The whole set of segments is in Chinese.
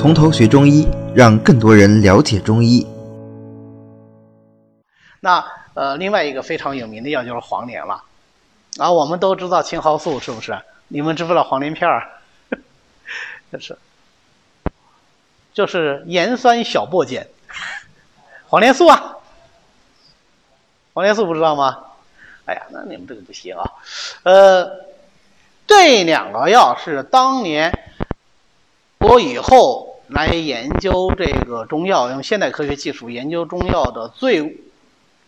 从头学中医，让更多人了解中医。那呃，另外一个非常有名的药就是黄连了。啊，我们都知道青蒿素是不是？你们知不知道黄连片儿？就是，就是盐酸小檗碱，黄连素啊。黄连素不知道吗？哎呀，那你们这个不行啊。呃，这两个药是当年我以后来研究这个中药，用现代科学技术研究中药的最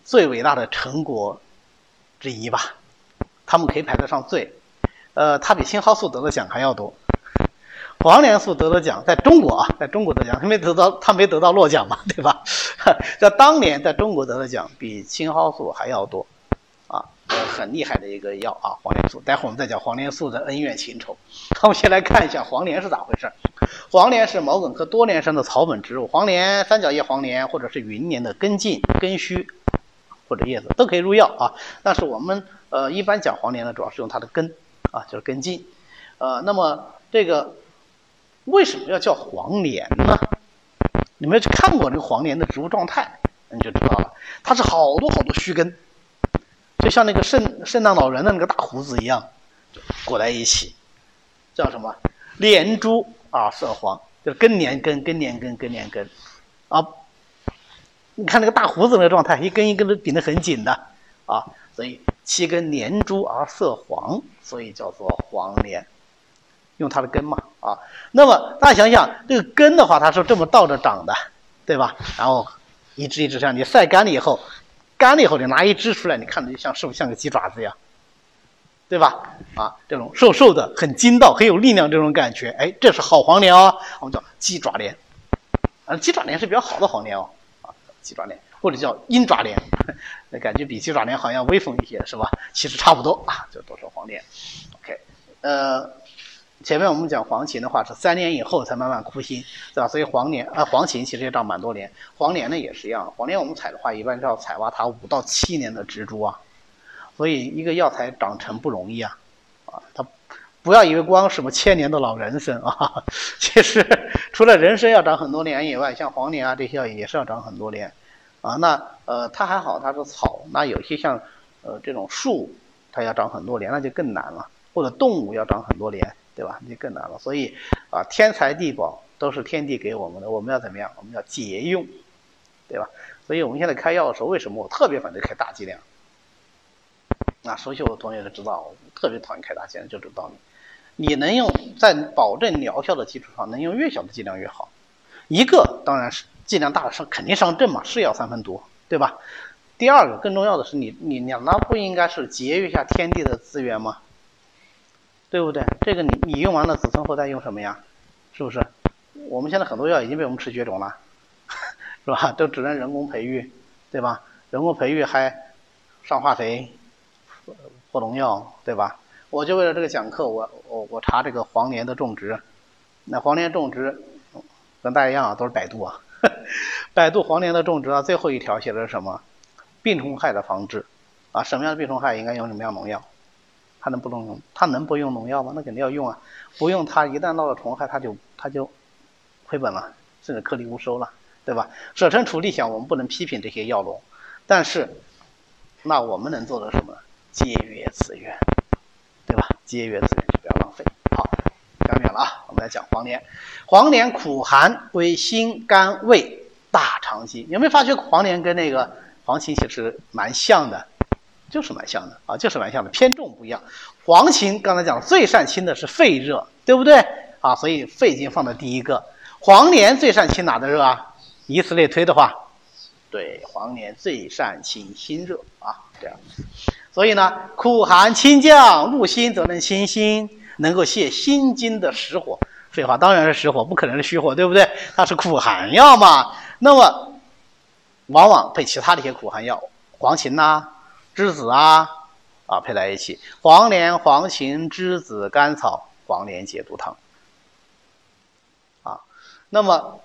最伟大的成果之一吧。他们可以排得上最，呃，他比青蒿素得的奖还要多。黄连素得的奖，在中国啊，在中国得奖，他没得到，他没得到诺奖嘛，对吧？在当年，在中国得的奖比青蒿素还要多，很厉害的一个药啊，黄连素。待会儿我们再讲黄连素的恩怨情仇。我们先来看一下黄连是咋回事。黄连是毛茛科多年生的草本植物，黄连、三角叶黄连或者是云连的根茎、根须或者叶子都可以入药啊。但是我们呃一般讲黄连呢，主要是用它的根啊，就是根茎。呃，那么这个。为什么要叫黄连呢？你们看过这个黄连的植物状态，你就知道了。它是好多好多须根，就像那个圣圣诞老人的那个大胡子一样，裹在一起，叫什么？连珠啊，色黄，就是根连根，根连根，根连根，啊，你看那个大胡子那个状态，一根一根都顶得很紧的啊，所以七根连珠而色黄，所以叫做黄连。用它的根嘛，啊，那么大家想想，这个根的话，它是这么倒着长的，对吧？然后一直一直这样，你晒干了以后，干了以后你拿一只出来，你看着就像是不是像个鸡爪子一样，对吧？啊，这种瘦瘦的、很筋道、很有力量这种感觉，哎，这是好黄连哦，我们叫鸡爪莲，啊，鸡爪莲是比较好的黄连哦，啊，鸡爪莲或者叫鹰爪莲，那感觉比鸡爪莲好像威风一些，是吧？其实差不多啊，就都是黄连。OK，呃。前面我们讲黄芩的话是三年以后才慢慢枯心，对吧？所以黄连啊，黄芩其实也长蛮多年，黄连呢也是一样。黄连我们采的话，一般是要采挖它五到七年的植株啊。所以一个药材长成不容易啊，啊，它不要以为光什么千年的老人参啊，其实除了人参要长很多年以外，像黄连啊这些药也是要长很多年啊。那呃它还好它是草，那有些像呃这种树，它要长很多年那就更难了，或者动物要长很多年。对吧？那就更难了。所以啊，天材地宝都是天地给我们的，我们要怎么样？我们要节用，对吧？所以我们现在开药的时候，为什么我特别反对开大剂量？那熟悉我的同学都知道，我特别讨厌开大剂量，就这个道理。你能用在保证疗效的基础上，能用越小的剂量越好。一个当然是剂量大了伤，肯定伤正嘛，是药三分毒，对吧？第二个更重要的是，你你你那不应该是节约一下天地的资源吗？对不对？这个你你用完了，子孙后代用什么呀？是不是？我们现在很多药已经被我们吃绝种了，是吧？都只能人工培育，对吧？人工培育还上化肥、泼农药，对吧？我就为了这个讲课，我我我查这个黄连的种植，那黄连种植跟大家一样啊，都是百度啊，百度黄连的种植啊，最后一条写的是什么？病虫害的防治啊，什么样的病虫害应该用什么样农药？它能不能用？它能不用农药吗？那肯定要用啊！不用它，一旦闹了虫害，它就它就亏本了，甚至颗粒无收了，对吧？舍身处地想，我们不能批评这些药农，但是那我们能做的什么？节约资源，对吧？节约资源，就不要浪费。好，讲远了啊！我们来讲黄连。黄连苦寒，归心肝胃大肠经。有没有发觉黄连跟那个黄芩其实蛮像的？就是蛮像的啊，就是蛮像的，偏重不一样。黄芩刚才讲，最善清的是肺热，对不对啊？所以肺经放在第一个。黄连最善清哪的热啊？以此类推的话，对，黄连最善清心热啊，这样。所以呢，苦寒清降，入心则能清心，能够泻心经的实火。废话，当然是实火，不可能是虚火，对不对？它是苦寒药嘛。那么，往往配其他的一些苦寒药，黄芩呐。栀子啊，啊配在一起，黄连、黄芩、栀子、甘草，黄连解毒汤。啊，那么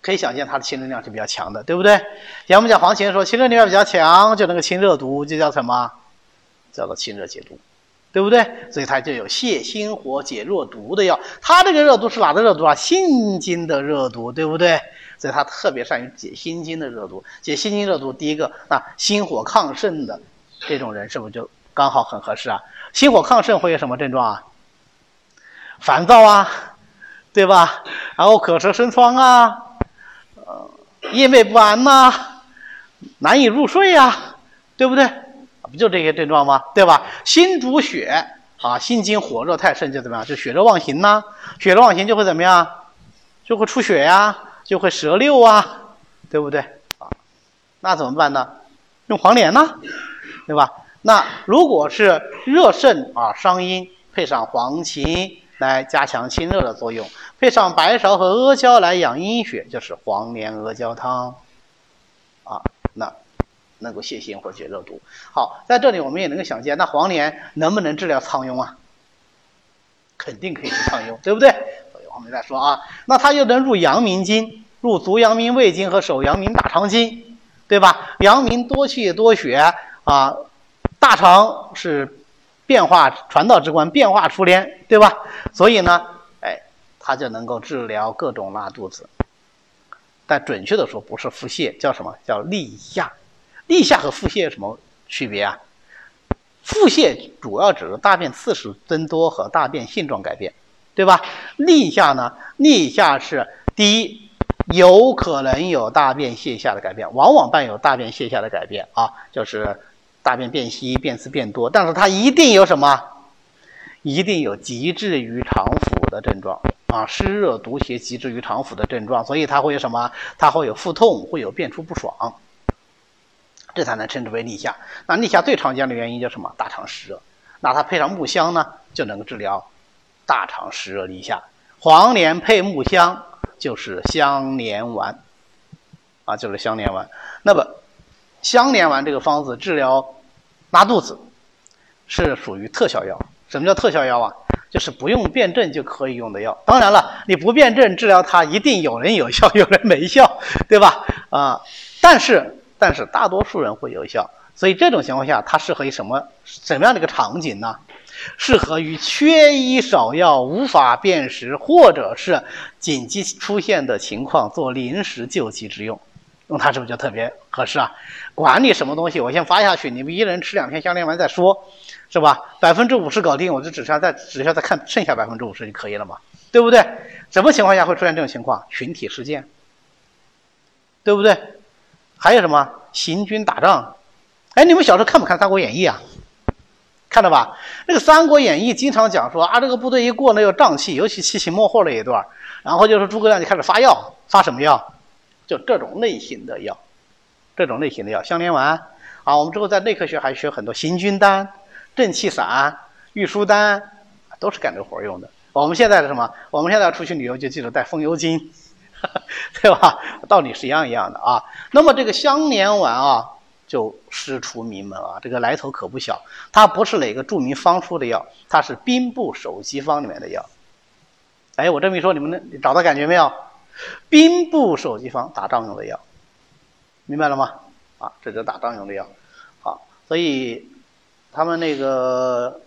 可以想见它的清热量是比较强的，对不对？像我们讲黄芩说清热力量比较强，就能够清热毒，就叫什么？叫做清热解毒。对不对？所以它就有泻心火、解热毒的药。它这个热毒是哪的热毒啊？心经的热毒，对不对？所以它特别善于解心经的热毒。解心经热毒，第一个啊，心火亢盛的这种人是不是就刚好很合适啊？心火亢盛会有什么症状啊？烦躁啊，对吧？然后口舌生疮啊，呃，夜寐不安呐，难以入睡呀，对不对？不就这些症状吗？对吧？心主血啊，心经火热太盛就怎么样？就血热妄行呐，血热妄行就会怎么样？就会出血呀，就会舌溜啊，对不对？啊，那怎么办呢？用黄连呢，对吧？那如果是热盛啊，伤阴，配上黄芩。来加强清热的作用，配上白芍和阿胶来养阴血，就是黄连阿胶汤，啊，那能够泻心或解热毒。好，在这里我们也能够想见，那黄连能不能治疗苍庸啊？肯定可以治苍庸，对不对？所以我们再说啊，那它又能入阳明经，入足阳明胃经和手阳明大肠经，对吧？阳明多气多血啊，大肠是。变化传道之官，变化出连，对吧？所以呢，哎，它就能够治疗各种拉肚子。但准确的说，不是腹泻，叫什么叫立下？立下和腹泻有什么区别啊？腹泻主要指的大便次数增多和大便性状改变，对吧？立下呢？立下是第一，有可能有大便泻下的改变，往往伴有大便泻下的改变啊，就是。大便变稀、便次变多，但是它一定有什么？一定有积滞于肠腑的症状啊，湿热毒邪积滞于肠腑的症状，所以它会有什么？它会有腹痛，会有便出不爽，这才能称之为立夏。那立夏最常见的原因叫什么？大肠湿热。那它配上木香呢，就能够治疗大肠湿热立夏。黄连配木香就是香连丸啊，就是香连丸。那么。相连丸这个方子治疗拉肚子是属于特效药。什么叫特效药啊？就是不用辩证就可以用的药。当然了，你不辩证治疗它，一定有人有效，有人没效，对吧？啊，但是但是大多数人会有效。所以这种情况下，它适合于什么什么样的一个场景呢？适合于缺医少药、无法辨识或者是紧急出现的情况，做临时救急之用。用它是不是就特别合适啊？管你什么东西，我先发下去，你们一人吃两片香莲丸再说，是吧？百分之五十搞定，我就只需要再只需要再看剩下百分之五十就可以了嘛，对不对？什么情况下会出现这种情况？群体事件，对不对？还有什么行军打仗？哎，你们小时候看不看《三国演义》啊？看到吧？那个《三国演义》经常讲说啊，这个部队一过呢有瘴气，尤其七擒末后那一段，然后就是诸葛亮就开始发药，发什么药？就这种类型的药，这种类型的药，香连丸啊，我们之后在内科学还学很多行军丹、正气散、玉舒丹，都是干这活用的。我们现在的什么？我们现在要出去旅游就记得带风油精，对吧？道理是一样一样的啊。那么这个香连丸啊，就师出名门啊，这个来头可不小。它不是哪个著名方出的药，它是兵部首席方里面的药。哎，我这么一说，你们能找到感觉没有？兵部首席方打仗用的药，明白了吗？啊，这就打仗用的药。好，所以他们那个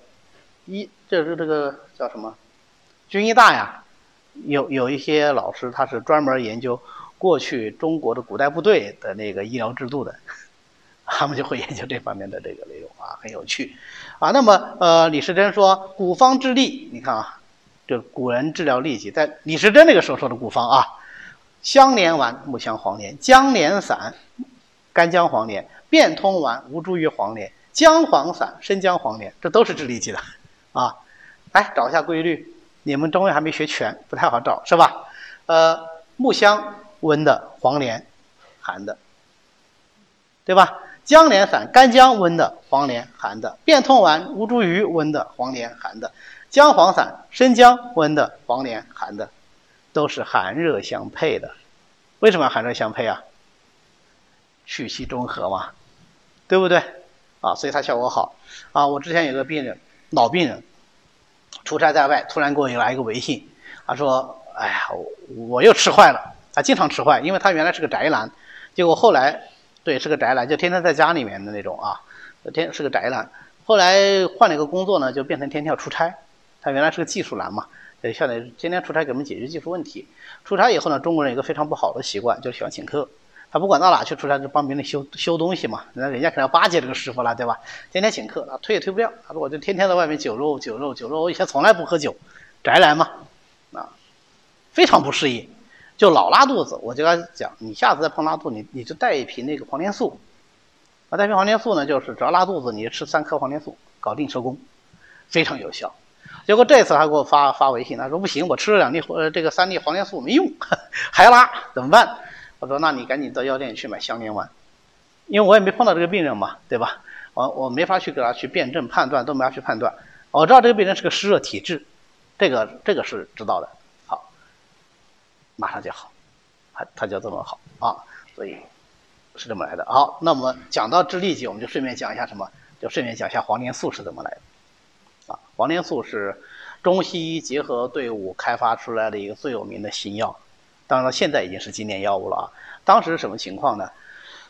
医，这是这个叫什么？军医大呀，有有一些老师他是专门研究过去中国的古代部队的那个医疗制度的，他们就会研究这方面的这个内容啊，很有趣。啊，那么呃，李时珍说古方治痢，你看啊。这古人治疗痢疾，在李时珍那个时候说的古方啊，香连丸、木香、黄连、姜连散、干姜黄连、变通丸、吴茱萸黄连、姜黄散、生姜黄连，这都是治痢疾的啊。来找一下规律，你们中医还没学全，不太好找是吧？呃，木香温的，黄连寒的，对吧？姜连散、干姜温的，黄连寒的；变通丸、吴茱萸温的，黄连寒的。姜黄散、生姜温的，黄连寒的，都是寒热相配的。为什么要寒热相配啊？祛气中和嘛，对不对？啊，所以它效果好。啊，我之前有个病人，老病人，出差在外，突然给我来一个微信，他说：“哎呀，我我又吃坏了。”他经常吃坏，因为他原来是个宅男，结果后来，对，是个宅男，就天天在家里面的那种啊，天是个宅男。后来换了一个工作呢，就变成天天要出差。他原来是个技术男嘛，呃，现在天天出差给我们解决技术问题。出差以后呢，中国人有个非常不好的习惯，就是喜欢请客。他不管到哪去出差，就帮别人修修东西嘛。那人家肯定要巴结这个师傅了，对吧？天天请客，啊推也推不掉。他说我就天天在外面酒肉酒肉酒肉，我以前从来不喝酒，宅男嘛，啊，非常不适应，就老拉肚子。我就跟他讲，你下次再碰拉肚，你你就带一瓶那个黄连素。啊，带瓶黄连素呢，就是只要拉肚子，你就吃三颗黄连素，搞定收工，非常有效。结果这次他给我发发微信，他说不行，我吃了两粒呃这个三粒黄连素没用，还拉，怎么办？我说：“那你赶紧到药店去买香烟丸，因为我也没碰到这个病人嘛，对吧？我我没法去给他去辩证判断，都没法去判断。我知道这个病人是个湿热体质，这个这个是知道的。好，马上就好，他他就这么好啊，所以是这么来的。好，那么讲到治痢疾，我们就顺便讲一下什么？就顺便讲一下黄连素是怎么来的啊？黄连素是中西医结合队伍开发出来的一个最有名的新药。”当然了，现在已经是经典药物了啊！当时是什么情况呢？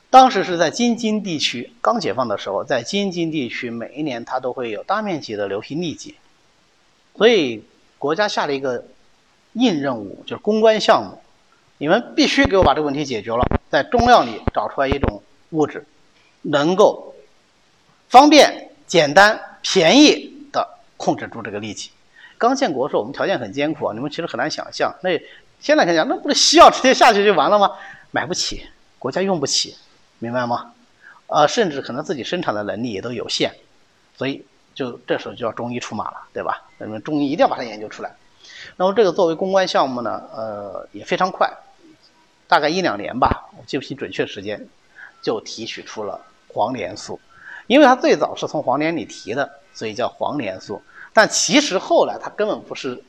当时是在京津地区刚解放的时候，在京津地区每一年它都会有大面积的流行痢疾，所以国家下了一个硬任务，就是攻关项目，你们必须给我把这个问题解决了，在中药里找出来一种物质，能够方便、简单、便宜的控制住这个痢疾。刚建国的时候，我们条件很艰苦啊，你们其实很难想象那。现在想想，那不是西药直接下去就完了吗？买不起，国家用不起，明白吗？呃，甚至可能自己生产的能力也都有限，所以就这时候就要中医出马了，对吧？那么中医一定要把它研究出来。那么这个作为公关项目呢，呃，也非常快，大概一两年吧，我记不清准确时间，就提取出了黄连素，因为它最早是从黄连里提的，所以叫黄连素。但其实后来它根本不是。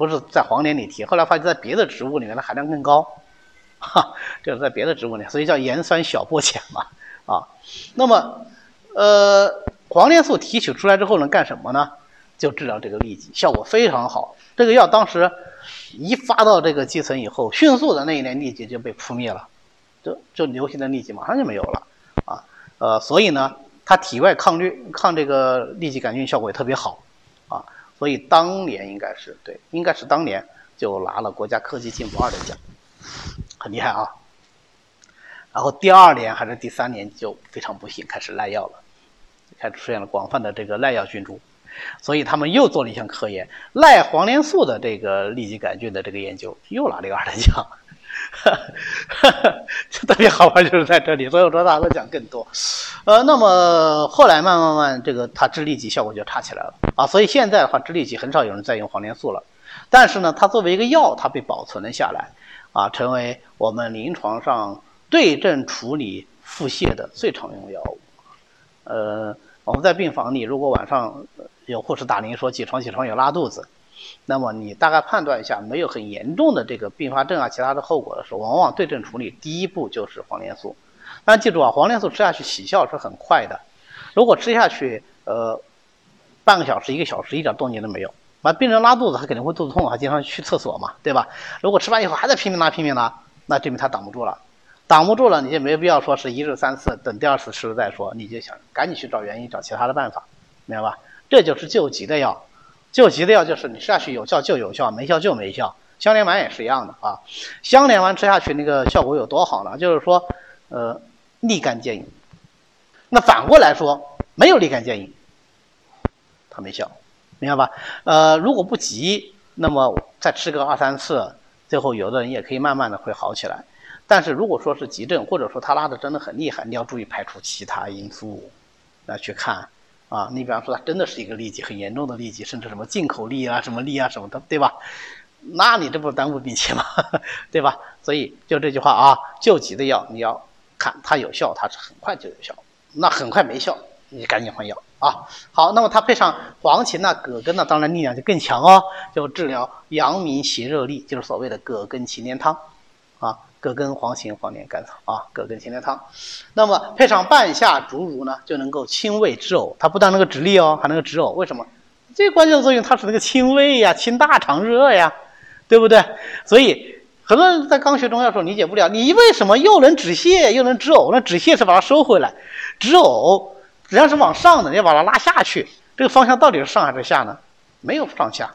不是在黄连里提，后来发现在别的植物里面的含量更高，哈，就是在别的植物里，所以叫盐酸小檗碱嘛，啊，那么，呃，黄连素提取出来之后能干什么呢？就治疗这个痢疾，效果非常好。这个药当时一发到这个基层以后，迅速的那一年痢疾就被扑灭了，就就流行的痢疾马上就没有了，啊，呃，所以呢，它体外抗疟抗这个痢疾杆菌效果也特别好。所以当年应该是对，应该是当年就拿了国家科技进步二等奖，很厉害啊。然后第二年还是第三年就非常不幸开始赖药了，开始出现了广泛的这个赖药菌株，所以他们又做了一项科研，赖黄连素的这个痢疾杆菌的这个研究又拿了一个二等奖。哈哈，特别好玩就是在这里，所以我说大家都讲更多。呃，那么后来慢慢慢，这个它治痢疾效果就差起来了啊，所以现在的话治痢疾很少有人再用黄连素了。但是呢，它作为一个药，它被保存了下来啊，成为我们临床上对症处理腹泻的最常用药物。呃，我们在病房里，如果晚上有护士打铃说起床起床有拉肚子。那么你大概判断一下，没有很严重的这个并发症啊，其他的后果的时候，往往对症处理第一步就是黄连素。但记住啊，黄连素吃下去起效是很快的，如果吃下去呃半个小时、一个小时一点动静都没有，那病人拉肚子他肯定会肚子痛，他经常去厕所嘛，对吧？如果吃完以后还在拼命拉、拼命拉，那证明他挡不住了，挡不住了，你就没必要说是一日三次，等第二次吃了再说，你就想赶紧去找原因、找其他的办法，明白吧？这就是救急的药。救急的药就是你吃下去有效就有效，没效就没效。香连丸也是一样的啊。香连丸吃下去那个效果有多好呢？就是说，呃，立竿见影。那反过来说，没有立竿见影，它没效，明白吧？呃，如果不急，那么再吃个二三次，最后有的人也可以慢慢的会好起来。但是如果说是急症，或者说他拉的真的很厉害，你要注意排除其他因素来去看。啊，你比方说它真的是一个痢疾，很严重的痢疾，甚至什么进口痢啊、什么痢啊什么的，对吧？那你这不是耽误病情吗？对吧？所以就这句话啊，救急的药你要看它有效，它是很快就有效；那很快没效，你赶紧换药啊。好，那么它配上黄芩呢、葛根呢，当然力量就更强哦，就治疗阳明邪热痢，就是所谓的葛根芩连汤啊。葛根、黄芩、黄连、甘草啊，葛根芩连汤。那么配上半夏、竹茹呢，就能够清胃止呕。它不但能够止痢哦，还能够止呕。为什么？最关键的作用，它是那个清胃呀，清大肠热呀，对不对？所以很多人在刚学中药时候理解不了，你为什么又能止泻又能止呕？那止泻是把它收回来，止呕只要是往上的，你要把它拉下去。这个方向到底是上还是下呢？没有上下，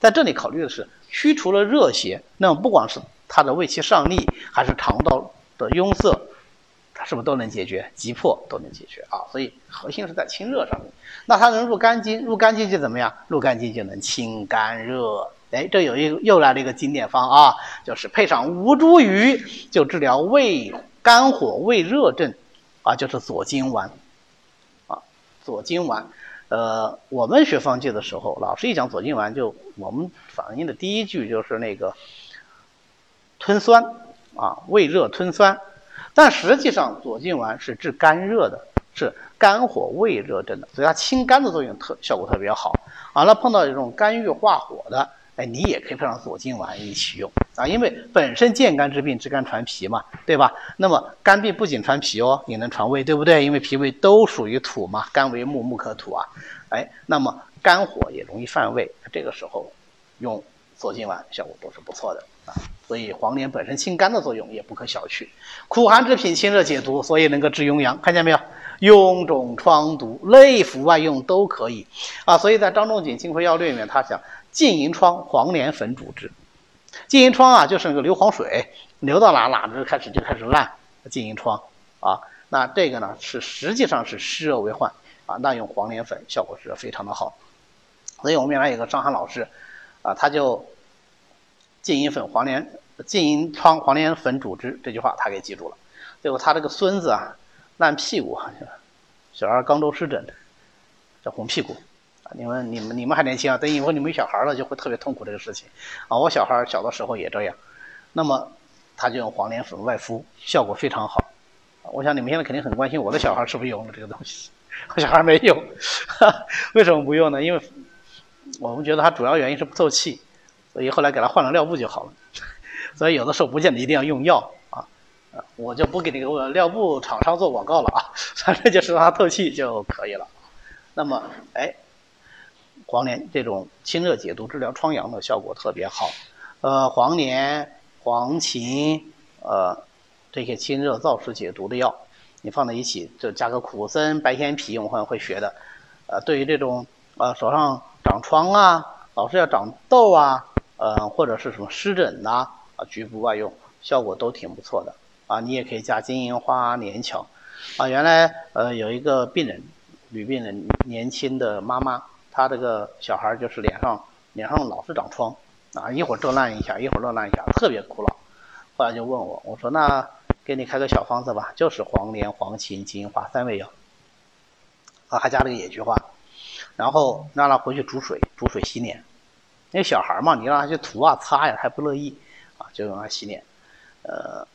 在这里考虑的是驱除了热邪，那么不管是它的胃气上逆，还是肠道的壅塞，它是不是都能解决？急迫都能解决啊！所以核心是在清热上面。那它能入肝经，入肝经就怎么样？入肝经就能清肝热。哎，这有一又来了一个经典方啊，就是配上吴茱萸，就治疗胃肝火、胃热症，啊，就是左金丸，啊，左金丸。呃，我们学方剂的时候，老师一讲左金丸，就我们反映的第一句就是那个吞酸啊，胃热吞酸。但实际上，左金丸是治肝热的，是肝火胃热症的，所以它清肝的作用特效果特别好。啊，那碰到这种肝郁化火的，哎，你也可以配上左金丸一起用啊，因为本身健肝治病，治肝传脾嘛，对吧？那么肝病不仅传脾哦，也能传胃，对不对？因为脾胃都属于土嘛，肝为木，木克土啊。哎，那么肝火也容易犯胃，这个时候用左金丸效果都是不错的啊。所以黄连本身清肝的作用也不可小觑。苦寒之品，清热解毒，所以能够治痈疡，看见没有？臃肿疮毒，内服外用都可以啊。所以在张仲景《金匮要略》里面，他讲。浸银疮，黄连粉主之。浸银疮啊，就是那个硫磺水流到哪哪就开始就开始烂。浸银疮啊，那这个呢是实际上是湿热为患啊，那用黄连粉效果是非常的好。所以我们原来有个张翰老师啊，他就金银粉黄连金银疮黄连粉主之这句话他给记住了。最后他这个孙子啊烂屁股，小儿肛周湿疹，这红屁股。你们、你们、你们还年轻啊！等以后你们有小孩了，就会特别痛苦这个事情啊！我小孩小的时候也这样，那么他就用黄连粉外敷，效果非常好。我想你们现在肯定很关心我的小孩是不是用了这个东西，我小孩没用，为什么不用呢？因为我们觉得他主要原因是不透气，所以后来给他换了尿布就好了。所以有的时候不见得一定要用药啊，我就不给那个尿布厂商做广告了啊，反正就是让它透气就可以了。那么，哎。黄连这种清热解毒、治疗疮疡的效果特别好，呃，黄连、黄芩，呃，这些清热燥湿解毒的药，你放在一起，就加个苦参、白鲜皮，我们会学的。呃，对于这种呃手上长疮啊，老是要长痘啊，呃，或者是什么湿疹呐，啊，局部外用效果都挺不错的。啊，你也可以加金银花、连翘。啊，原来呃有一个病人，女病人，年轻的妈妈。她这个小孩就是脸上脸上老是长疮啊，一会儿这烂一下，一会儿那烂一下，特别苦恼。后来就问我，我说那给你开个小方子吧，就是黄连、黄芩、金银花三味药，啊，还加了个野菊花，然后让他回去煮水，煮水洗脸。那小孩嘛，你让他去涂啊、擦呀，他还不乐意啊，就让他洗脸。呃，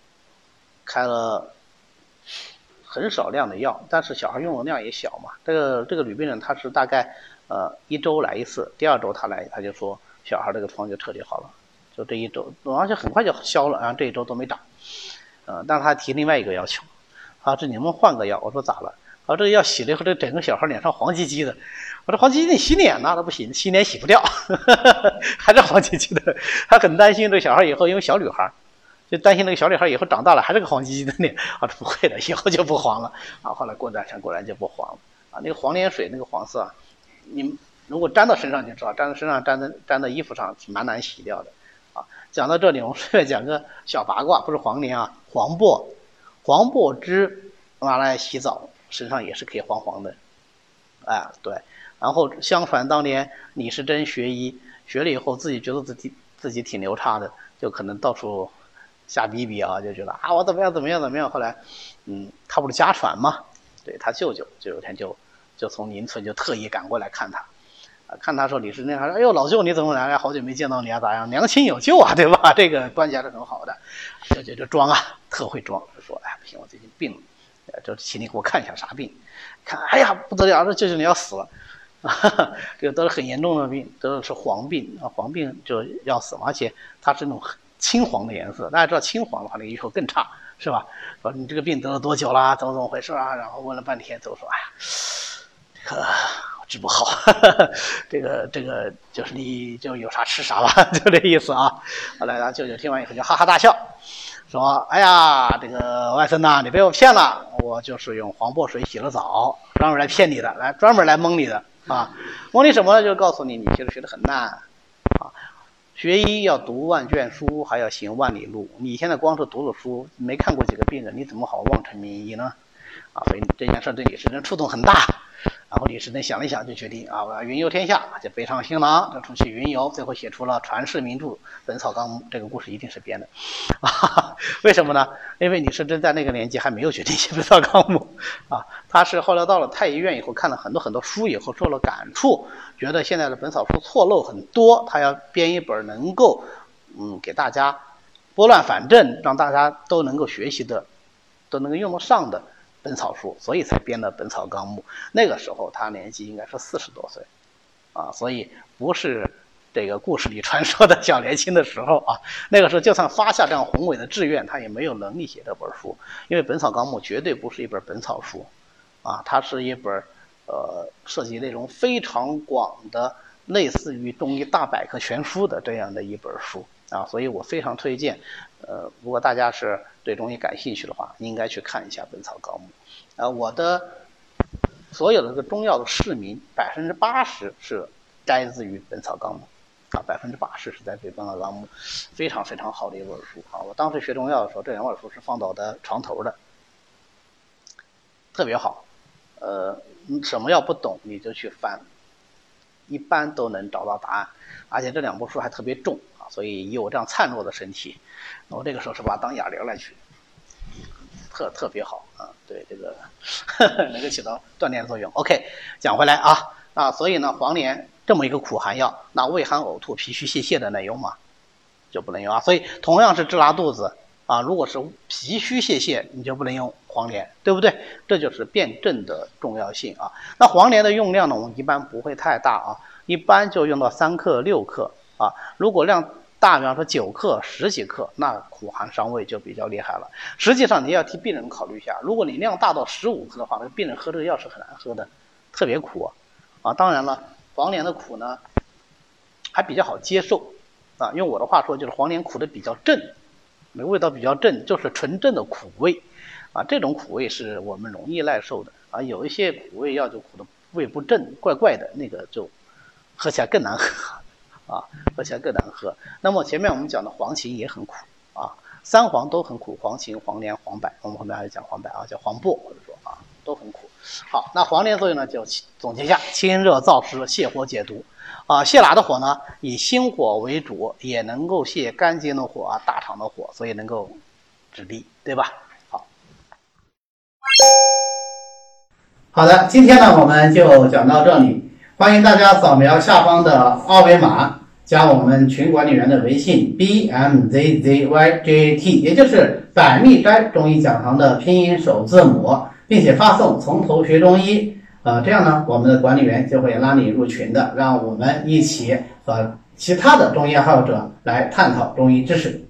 开了很少量的药，但是小孩用的量也小嘛。这个这个女病人她是大概。呃，一周来一次，第二周她来，她就说小孩这个疮就彻底好了，就这一周，而且很快就消了，然后这一周都没长。呃，但是他提另外一个要求，他说你能不能换个药？我说咋了？啊这个药洗了以后，这整个小孩脸上黄唧唧的。我说黄唧唧，你洗脸呢？他不行，洗脸洗不掉，还是黄唧唧的。他很担心这个小孩以后，因为小女孩，就担心那个小女孩以后长大了还是个黄唧唧的脸。我说不会的，以后就不黄了。啊，后来过段时间果然就不黄了。啊，那个黄连水那个黄色啊。你如果粘到身上就知道，粘到身上、粘在粘在衣服上蛮难洗掉的，啊！讲到这里，我们顺便讲个小八卦，不是黄连啊，黄柏，黄柏枝拿来洗澡，身上也是可以黄黄的，哎，对。然后相传当年李时珍学医，学了以后自己觉得自己自己挺牛叉的，就可能到处瞎逼逼啊，就觉得啊我怎么样怎么样怎么样。后来，嗯，他不是家传嘛，对他舅舅就有天就。就从邻村就特意赶过来看他，啊，看他说李时珍还说，哎呦老舅你怎么来了？好久没见到你啊，咋样？娘亲有救啊，对吧？这个关系还是很好的。舅舅就装啊，特会装，说哎不行，我最近病了，就请你给我看一下啥病。看，哎呀不得了，这舅舅你要死了，这个得了很严重的病，得的是黄病啊，黄病就要死，而且它是那种青黄的颜色。大家知道青黄的话，那个预后更差，是吧？说你这个病得了多久了？怎么怎么回事啊？然后问了半天，都说，哎呀。这个，治不好，这个这个就是你就有啥吃啥吧，就这意思啊。后来他舅舅听完以后就哈哈大笑，说：“哎呀，这个外孙呐，你被我骗了，我就是用黄柏水洗了澡，专门来骗你的，来专门来蒙你的啊！蒙你什么呢？就是告诉你，你其实学的很烂啊。学医要读万卷书，还要行万里路。你现在光是读了书，没看过几个病人，你怎么好望尘名医呢？啊，所以这件事对李时珍触动很大。然后李时珍想了一想，就决定啊，我要云游天下，就背上行囊，就出去云游。最后写出了传世名著《本草纲目》。这个故事一定是编的，啊，为什么呢？因为李时珍在那个年纪还没有决定写《本草纲目》，啊，他是后来到了太医院以后，看了很多很多书以后，受了感触，觉得现在的本草书错漏很多，他要编一本能够，嗯，给大家拨乱反正，让大家都能够学习的，都能够用得上的。本草书，所以才编的《本草纲目》。那个时候他年纪应该是四十多岁，啊，所以不是这个故事里传说的小年轻的时候啊。那个时候就算发下这样宏伟的志愿，他也没有能力写这本书，因为《本草纲目》绝对不是一本本草书，啊，它是一本呃涉及内容非常广的，类似于中医大百科全书的这样的一本书啊。所以我非常推荐，呃，如果大家是。对中医感兴趣的话，应该去看一下《本草纲目》。呃，我的所有的这个中药的市民，百分之八十是摘自于《本草纲目》，啊，百分之八十是在《本草纲目》，非常非常好的一本书啊！我当时学中药的时候，这两本书是放到我的床头的，特别好。呃，你什么药不懂，你就去翻，一般都能找到答案。而且这两部书还特别重啊，所以以我这样孱弱的身体。我这个时候是把它当哑铃来取，特特别好啊！对这个呵 呵能够起到锻炼作用。OK，讲回来啊，那所以呢，黄连这么一个苦寒药，那胃寒呕吐、脾虚泄泻的能用吗？就不能用啊。所以同样是治拉肚子啊，如果是脾虚泄泻，你就不能用黄连，对不对？这就是辨证的重要性啊。那黄连的用量呢，我们一般不会太大啊，一般就用到三克、六克啊。如果量大，比方说九克、十几克，那苦寒伤胃就比较厉害了。实际上你要替病人考虑一下，如果你量大到十五克的话，那病人喝这个药是很难喝的，特别苦啊。当然了，黄连的苦呢还比较好接受啊。用我的话说，就是黄连苦的比较正，没味道比较正，就是纯正的苦味啊。这种苦味是我们容易耐受的啊。有一些苦味药就苦的味不正，怪怪的，那个就喝起来更难喝。啊，喝起来更难喝。那么前面我们讲的黄芩也很苦啊，三黄都很苦，黄芩、黄连、黄柏，我们后面还讲黄柏啊，叫黄柏，都很苦。好，那黄连作用呢，就总结一下：清热燥湿、泻火解毒。啊，泻哪的火呢？以心火为主，也能够泻肝经的火啊，大肠的火，所以能够止痢，对吧？好，好的，今天呢，我们就讲到这里。欢迎大家扫描下方的二维码，加我们群管理员的微信 b m z z y j t，也就是百密斋中医讲堂的拼音首字母，并且发送“从头学中医”。呃，这样呢，我们的管理员就会拉你入群的，让我们一起和其他的中医爱好者来探讨中医知识。